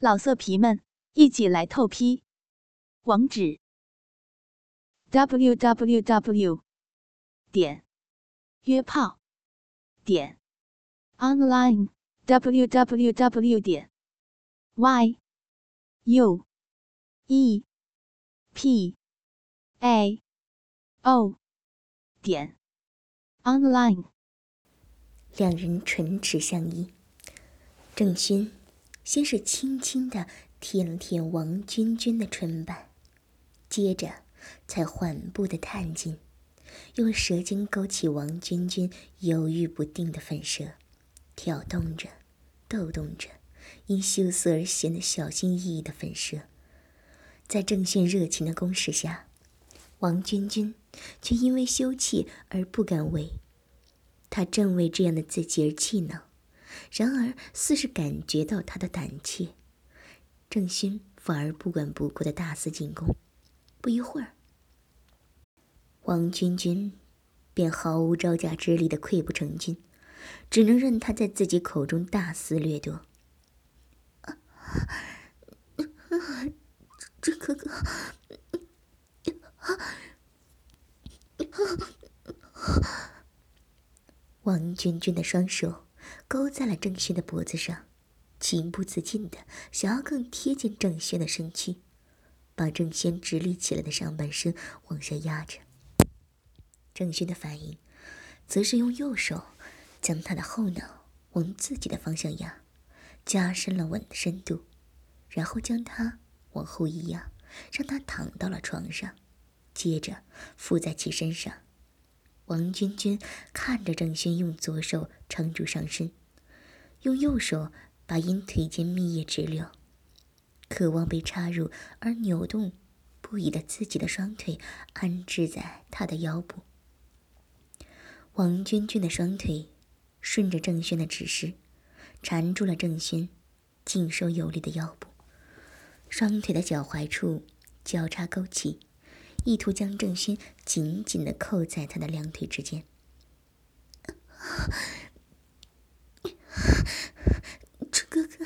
老色皮们，一起来透批！网址：w w w 点约炮点 online w w w 点 y u e p a o 点 online。两人唇齿相依，郑勋。先是轻轻地舔了舔王君君的唇瓣，接着才缓步地探进，用舌尖勾起王君君犹豫不定的粉舌，挑动着、逗动着因羞涩而显得小心翼翼的粉舌。在郑炫热情的攻势下，王君君却因为羞怯而不敢为，他正为这样的自己而气恼。然而，似是感觉到他的胆怯，郑勋反而不管不顾的大肆进攻。不一会儿，王君君便毫无招架之力的溃不成军，只能任他在自己口中大肆掠夺。这哥哥，王君君的双手。勾在了郑轩的脖子上，情不自禁的想要更贴近郑轩的身躯，把郑轩直立起来的上半身往下压着。郑轩的反应，则是用右手将他的后脑往自己的方向压，加深了吻的深度，然后将他往后一压，让他躺到了床上，接着附在其身上。王君君看着郑轩用左手撑住上身，用右手把因腿间蜜液直流、渴望被插入而扭动不已的自己的双腿安置在他的腰部。王君君的双腿顺着郑轩的指示，缠住了郑轩劲收有力的腰部，双腿的脚踝处交叉勾起。意图将郑轩紧紧的扣在他的两腿之间。楚哥哥，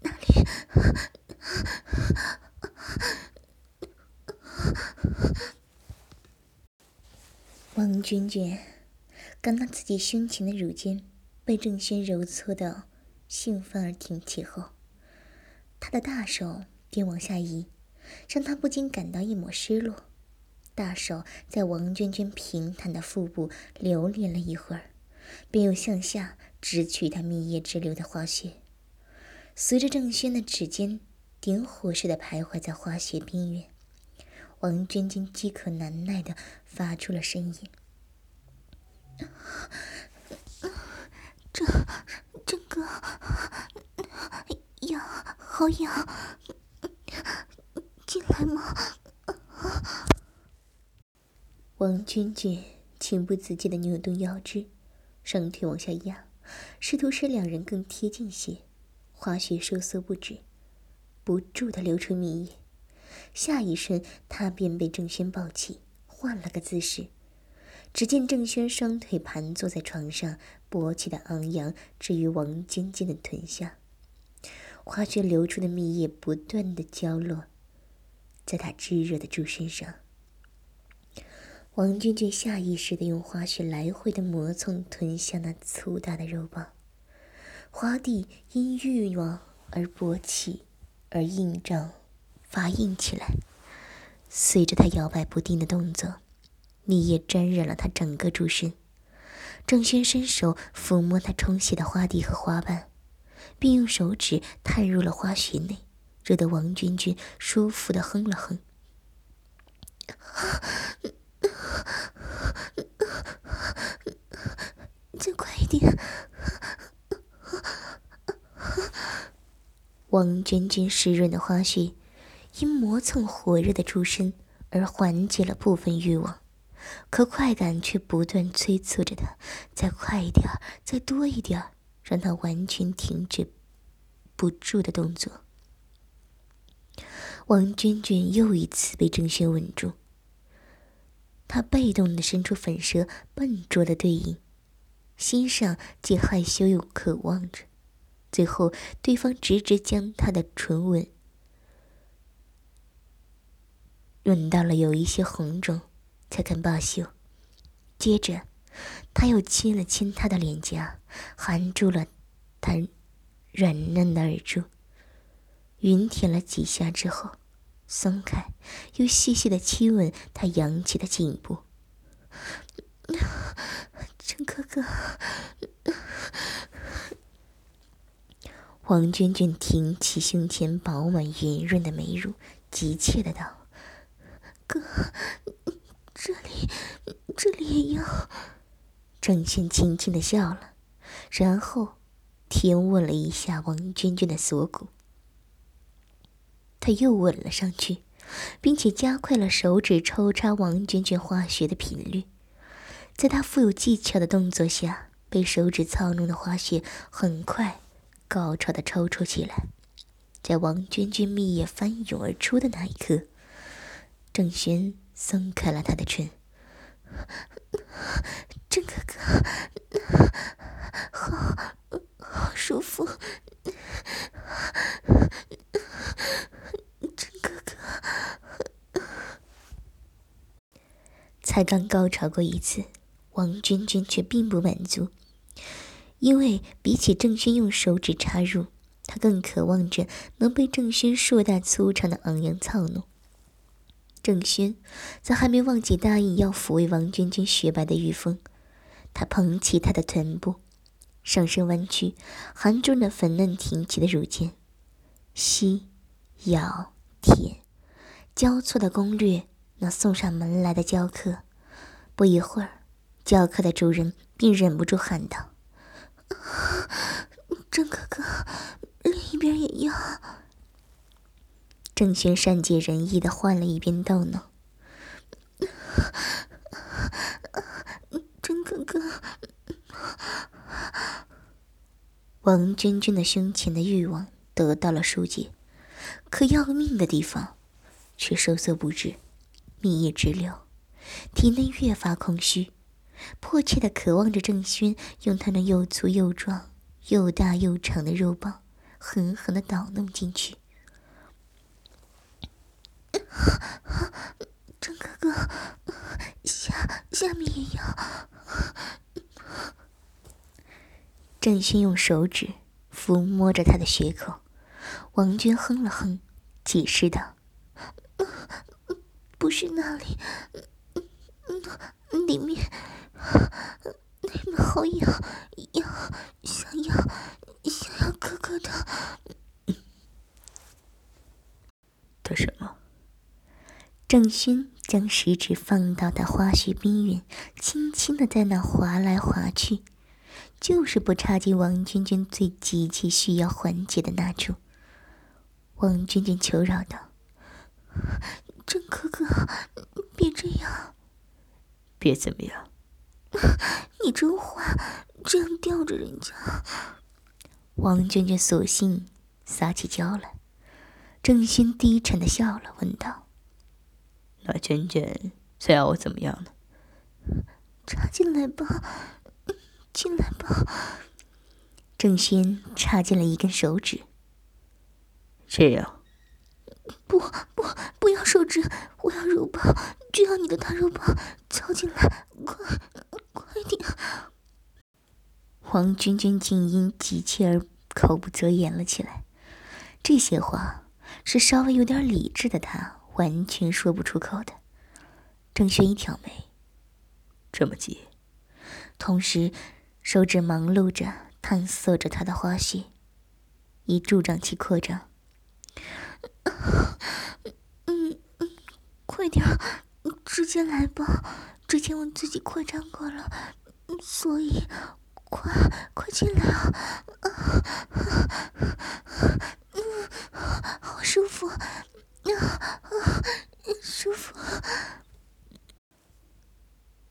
哪里？王娟娟感到自己胸前的乳尖被郑轩揉搓到兴奋而挺起后，他的大手便往下移。让他不禁感到一抹失落，大手在王娟娟平坦的腹部留恋了一会儿，便又向下直取她蜜液直流的花穴。随着郑轩的指尖点火似的徘徊在花穴边缘，王娟娟饥渴难耐的发出了声音：“这，这个痒，好痒。”进来吗？王君君情不自禁的扭动腰肢，双腿往下压，试图使两人更贴近些。花穴收缩不止，不住的流出蜜液。下一瞬，他便被郑轩抱起，换了个姿势。只见郑轩双腿盘坐在床上，勃起的昂扬置于王娟娟的臀下，花穴流出的蜜液不断的浇落。在他炙热的猪身上，王君君下意识的用花穴来回的磨蹭吞下那粗大的肉棒，花蒂因欲望而勃起，而硬胀，发硬起来。随着他摇摆不定的动作，蜜液沾染了他整个猪身。郑轩伸手抚摸他充血的花蒂和花瓣，并用手指探入了花穴内。惹得王君君舒服的哼了哼。再快一点！王娟娟湿润的花絮，因磨蹭火热的出身而缓解了部分欲望，可快感却不断催促着她，再快一点，再多一点，让她完全停止不住的动作。王娟娟又一次被郑轩吻住，她被动的伸出粉舌，笨拙的对应，心上既害羞又渴望着，最后，对方直直将他的唇吻吻到了有一些红肿，才肯罢休。接着，他又亲了亲他的脸颊，含住了他软嫩的耳珠。云舔了几下之后，松开，又细细的亲吻他扬起的颈部。陈哥哥，王娟娟挺起胸前饱满圆润的美乳，急切的道：“哥，这里，这里也要。”郑轩轻轻的笑了，然后舔吻了一下王娟娟的锁骨。他又吻了上去，并且加快了手指抽插王娟娟花穴的频率。在他富有技巧的动作下，被手指操弄的花穴很快高潮的抽搐起来。在王娟娟蜜液翻涌而出的那一刻，郑轩松开了他的唇。郑哥哥，好，好舒服。郑哥哥才刚高潮过一次，王娟娟却并不满足，因为比起郑轩用手指插入，她更渴望着能被郑轩硕大粗长的昂扬操弄。郑轩则还没忘记答应要抚慰王娟娟雪白的玉峰，他捧起她的臀部，上身弯曲，含住那粉嫩挺起的乳尖，吸、咬、舔，交错的攻略那送上门来的教客。不一会儿，教课的主人便忍不住喊道：“ 郑哥哥，另一边也要。”郑轩善解人意的换了一边逗弄：“郑哥哥。”王娟娟的胸前的欲望得到了疏解，可要命的地方却收缩不止，蜜液直流。体内越发空虚，迫切的渴望着郑轩用他那又粗又壮、又大又长的肉棒狠狠的捣弄进去。郑哥哥，下下面也要。郑轩用手指抚摸着他的血口，王娟哼了哼，解释道：“不是那里。”里面，里面好痒，痒，想要，想要哥哥的。的什么？郑轩将食指放到他花絮边缘，轻轻的在那划来划去，就是不插进王娟娟最急切需要缓解的那处。王娟娟求饶道：“郑哥哥，别这样。”别怎么样！你真坏，这样吊着人家。王娟娟索性撒起娇来。郑轩低沉的笑了，问道：“那娟娟想要我怎么样呢？”插进来吧，进来吧。郑轩插进了一根手指。这样。不不，不要手指，我要肉包，就要你的大肉包，操进来，快快点！黄娟娟静音急切而口不择言了起来，这些话是稍微有点理智的她完全说不出口的。郑轩一挑眉，这么急，同时手指忙碌着探索着他的花絮，以助长其扩张。嗯嗯，快点，直接来吧。之前我自己扩张过了，所以快快进来啊！嗯，好舒服，啊啊，舒服。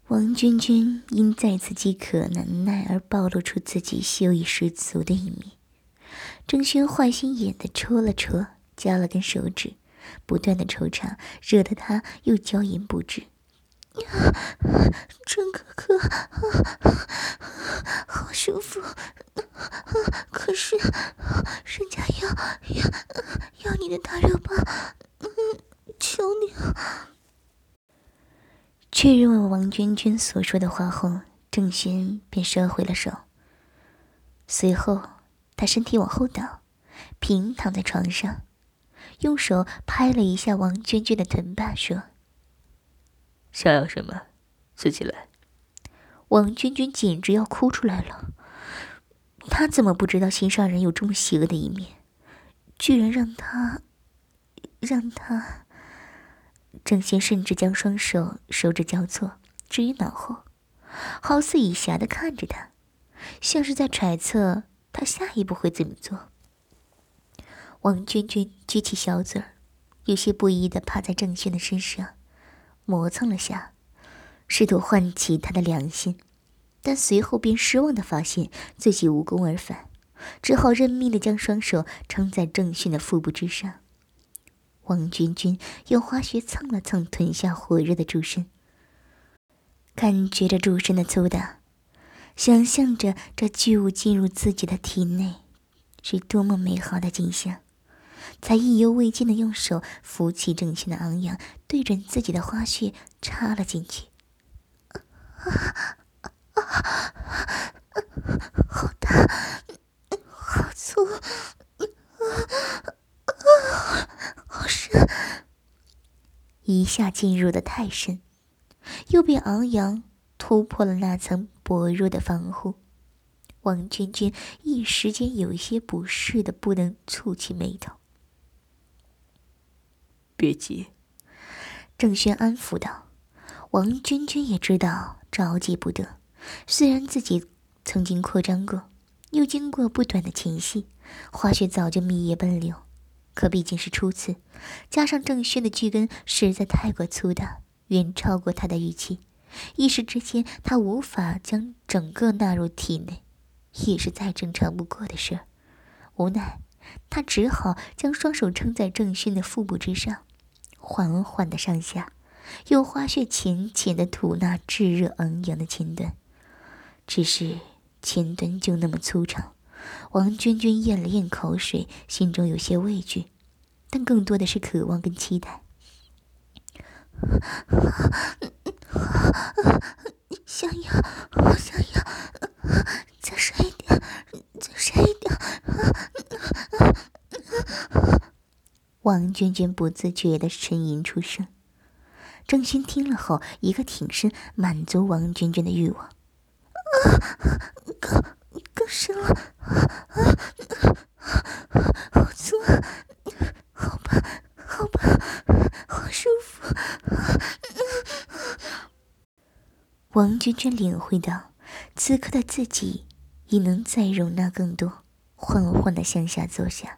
王娟娟因再次饥渴难耐而暴露出自己秀逸十足的一面，郑轩坏心眼的戳了戳。夹了根手指，不断的抽插，惹得他又娇吟不止。郑哥哥，好舒服。可是，人家要要要你的大肉棒，嗯求你！确认了王娟娟所说的话后，郑轩便收回了手。随后，他身体往后倒，平躺在床上，用手拍了一下王娟娟的臀把，说：“想要什么，自己来。”王娟娟简直要哭出来了。她怎么不知道心上人有这么邪恶的一面？居然让他，让他……郑贤甚至将双手手指交错置于脑后，好似以暇的看着他，像是在揣测他下一步会怎么做。王娟娟举起小嘴儿，有些不依的趴在郑轩的身上，磨蹭了下，试图唤起他的良心。但随后便失望的发现自己无功而返，只好认命的将双手撑在郑勋的腹部之上。王君君用花穴蹭了蹭臀下火热的猪身，感觉着猪身的粗大，想象着这巨物进入自己的体内，是多么美好的景象，才意犹未尽的用手扶起郑勋的昂扬，对准自己的花穴插了进去。啊啊啊好大，好粗，啊啊好深！一下进入的太深，又被昂扬突破了那层薄弱的防护。王娟娟一时间有一些不适的，不能蹙起眉头。别急，郑轩安抚道。王娟娟也知道着急不得。虽然自己曾经扩张过，又经过不短的前戏，花穴早就蜜液奔流，可毕竟是初次，加上郑轩的巨根实在太过粗大，远超过他的预期，一时之间他无法将整个纳入体内，也是再正常不过的事儿。无奈，他只好将双手撑在郑轩的腹部之上，缓缓的上下，用花穴浅浅的吐纳炙热昂扬的前端。只是前端就那么粗长，王娟娟咽了咽口水，心中有些畏惧，但更多的是渴望跟期待。想要，我想要，再深一点，再深一点。王娟娟不自觉的呻吟出声。郑勋听了后，一个挺身，满足王娟娟的欲望。更更深了，好粗，好吧，好吧，好舒服。王娟娟领会到，此刻的自己已能再容纳更多，缓缓的向下坐下，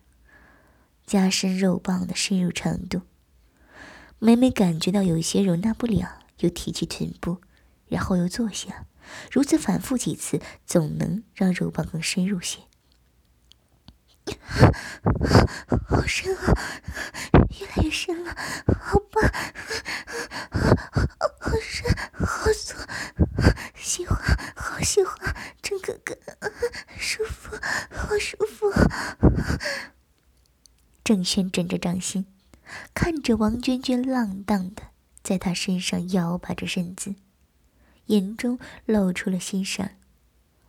加深肉棒的深入程度。每每感觉到有些容纳不了，又提起臀部，然后又坐下。如此反复几次，总能让肉棒更深入些。好深啊，越来越深了，好棒，好深，好粗，喜欢，好喜欢，郑哥哥，舒服，好舒服。郑轩枕着掌心，看着王娟娟浪荡的在他身上摇摆着身子。眼中露出了欣赏。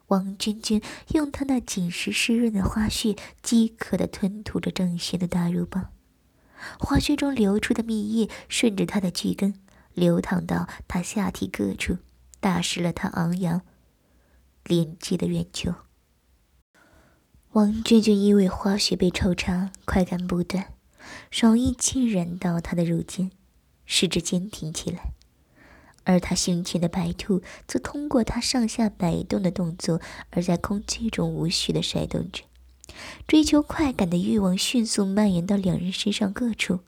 王娟娟用她那紧实湿润的花絮，饥渴的吞吐着郑轩的大肉棒，花絮中流出的蜜液顺着她的巨根流淌到她下体各处，打湿了她昂扬连接的圆球。王娟娟因为花絮被抽插，快感不断，爽意浸染到她的乳尖，使之坚挺起来。而他胸前的白兔则通过他上下摆动的动作，而在空气中无序的甩动着。追求快感的欲望迅速蔓延到两人身上各处。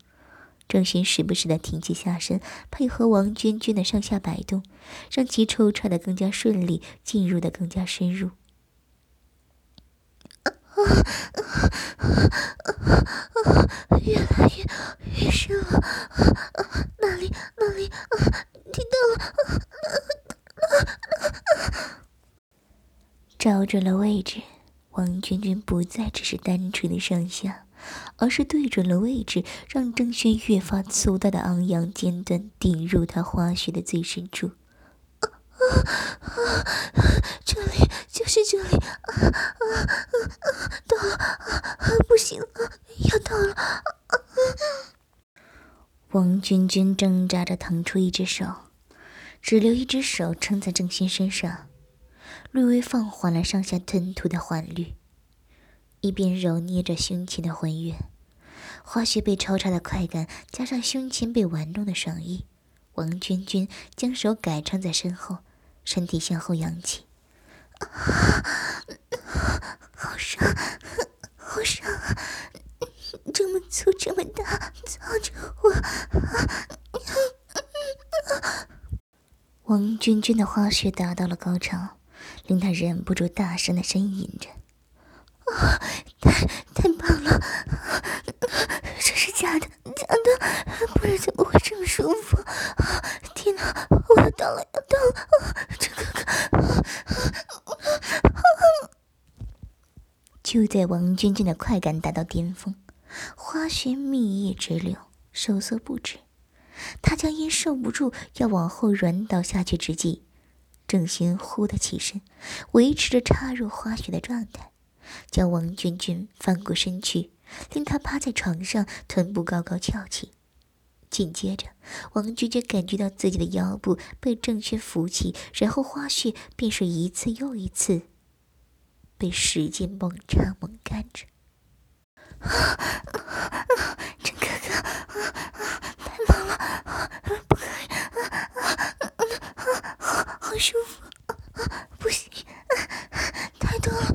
郑勋时不时的挺起下身，配合王娟娟的上下摆动，让其抽插的更加顺利，进入的更加深入。啊，越来越越深了，啊，那里。那里，啊，听到了，啊啊啊！找准了位置，王娟娟不再只是单纯的上下，而是对准了位置，让郑轩越发粗大的昂扬尖端顶入他花穴的最深处。啊啊！这里就是这里，啊啊啊！到了，啊啊不行了，要到了！王娟娟挣扎着腾出一只手，只留一只手撑在郑轩身上，略微放缓了上下吞吐的缓律，一边揉捏着胸前的浑圆花穴被抽插的快感，加上胸前被玩弄的爽意，王娟娟将手改撑在身后，身体向后扬起，好伤，好伤！这么粗，这么大，操着我！王娟娟的花穴达到了高潮，令他忍不住大声的呻吟着：“啊，太太棒了！这是假的，假的，不然怎么会这么舒服？天哪，我要到了，要到了！这哥哥！”就在王娟娟的快感达到巅峰。花穴蜜液直流，收缩不止。他将因受不住要往后软倒下去之际，郑轩忽的起身，维持着插入花穴的状态，将王娟娟翻过身去，令她趴在床上，臀部高高翘起。紧接着，王娟娟感觉到自己的腰部被郑轩扶起，然后花絮便是一次又一次被使劲猛插猛干着。郑哥哥，太棒了，不可以，好舒服，不行，太多了。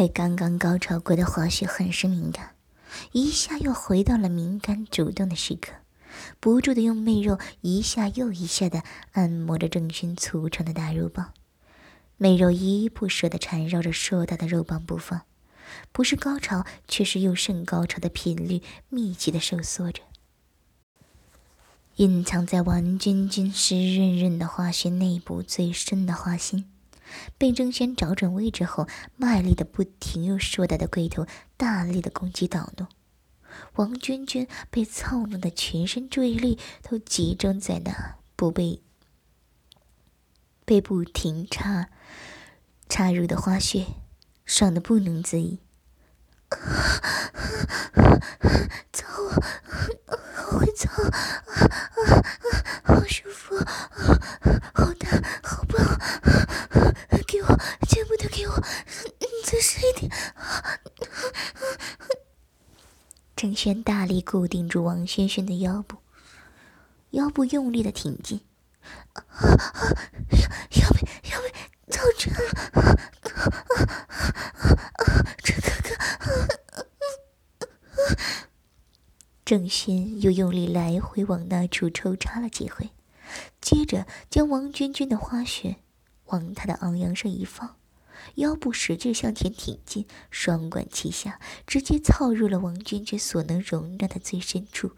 才刚刚高潮过的花絮很是敏感，一下又回到了敏感主动的时刻，不住的用媚肉一下又一下的按摩着郑勋粗长的大肉棒。媚肉依依不舍的缠绕着硕大的肉棒不放，不是高潮，却是又甚高潮的频率密集的收缩着。隐藏在王君君湿润润的花穴内部最深的花心，被郑轩找准位置后，卖力的不停用硕大的龟头大力的攻击捣弄。王娟娟被操弄的全身注意力都集中在那不被。被不停插插入的花穴，爽的不能自已。操我，好会操，好舒服，好大，好棒！给我，全部都给我，再深一点。郑轩大力固定住王轩轩的腰部，腰部用力的挺进。要被要被操穿了！这哥哥，郑轩又用力来回往那处抽插了几回，接着将王娟娟的花穴往他的昂扬上一放，腰部使劲向前挺进，双管齐下，直接操入了王娟娟所能容纳的最深处。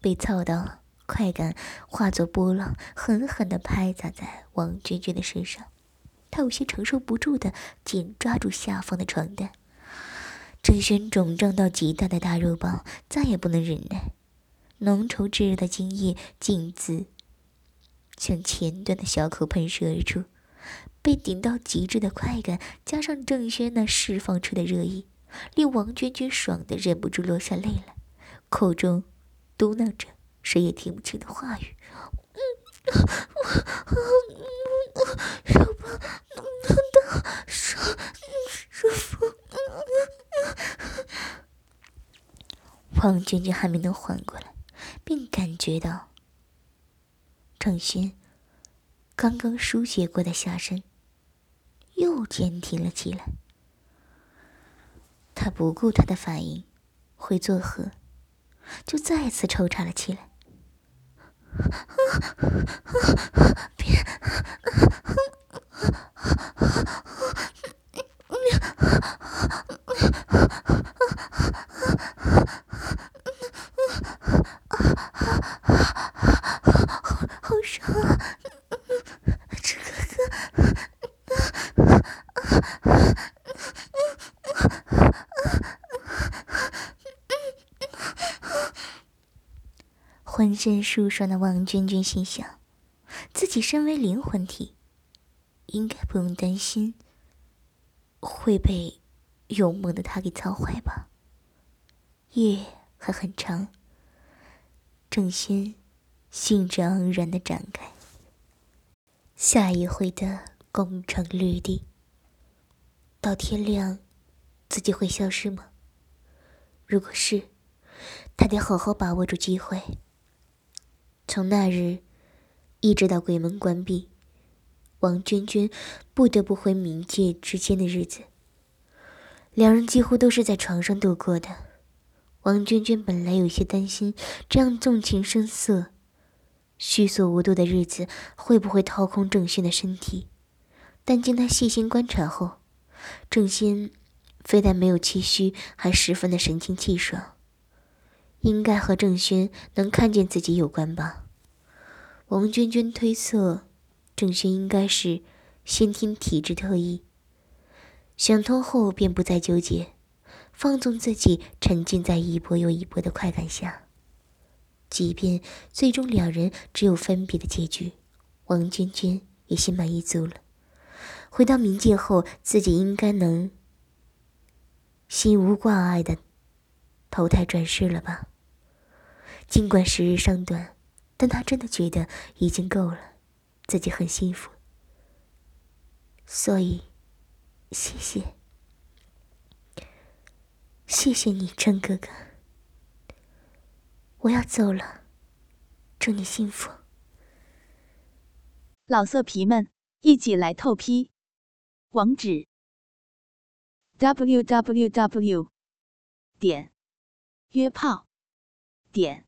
被操到，快感化作波浪，狠狠地拍砸在王娟娟的身上。她有些承受不住的紧抓住下方的床单。郑轩肿胀到极大的大肉棒再也不能忍耐，浓稠炙热的精液径自向前端的小口喷射而出。被顶到极致的快感，加上郑轩那释放出的热意。令王娟娟爽的忍不住落下泪来，口中嘟囔着谁也听不清的话语：“手棒能到舒舒服。”王娟娟还没能缓过来，并感觉到郑轩刚刚疏解过的下身又坚挺了起来。他不顾他的反应会作何，就再次抽插了起来。别！浑身舒爽的王娟娟心想，自己身为灵魂体，应该不用担心会被勇猛的他给操坏吧。夜还很长，郑轩兴致盎然的展开下一回的攻城略地。到天亮，自己会消失吗？如果是，他得好好把握住机会。从那日一直到鬼门关闭，王娟娟不得不回冥界之间的日子，两人几乎都是在床上度过的。王娟娟本来有些担心，这样纵情声色、虚索无度的日子会不会掏空郑轩的身体，但经她细心观察后，郑轩非但没有气虚，还十分的神清气爽，应该和郑轩能看见自己有关吧。王娟娟推测，郑轩应该是先天体质特异。想通后，便不再纠结。放纵自己，沉浸在一波又一波的快感下。即便最终两人只有分别的结局，王娟娟也心满意足了。回到冥界后，自己应该能心无挂碍的投胎转世了吧？尽管时日尚短，但他真的觉得已经够了，自己很幸福。所以，谢谢。谢谢你，郑哥哥。我要走了，祝你幸福。老色皮们，一起来透批！网址：w w w 点约炮点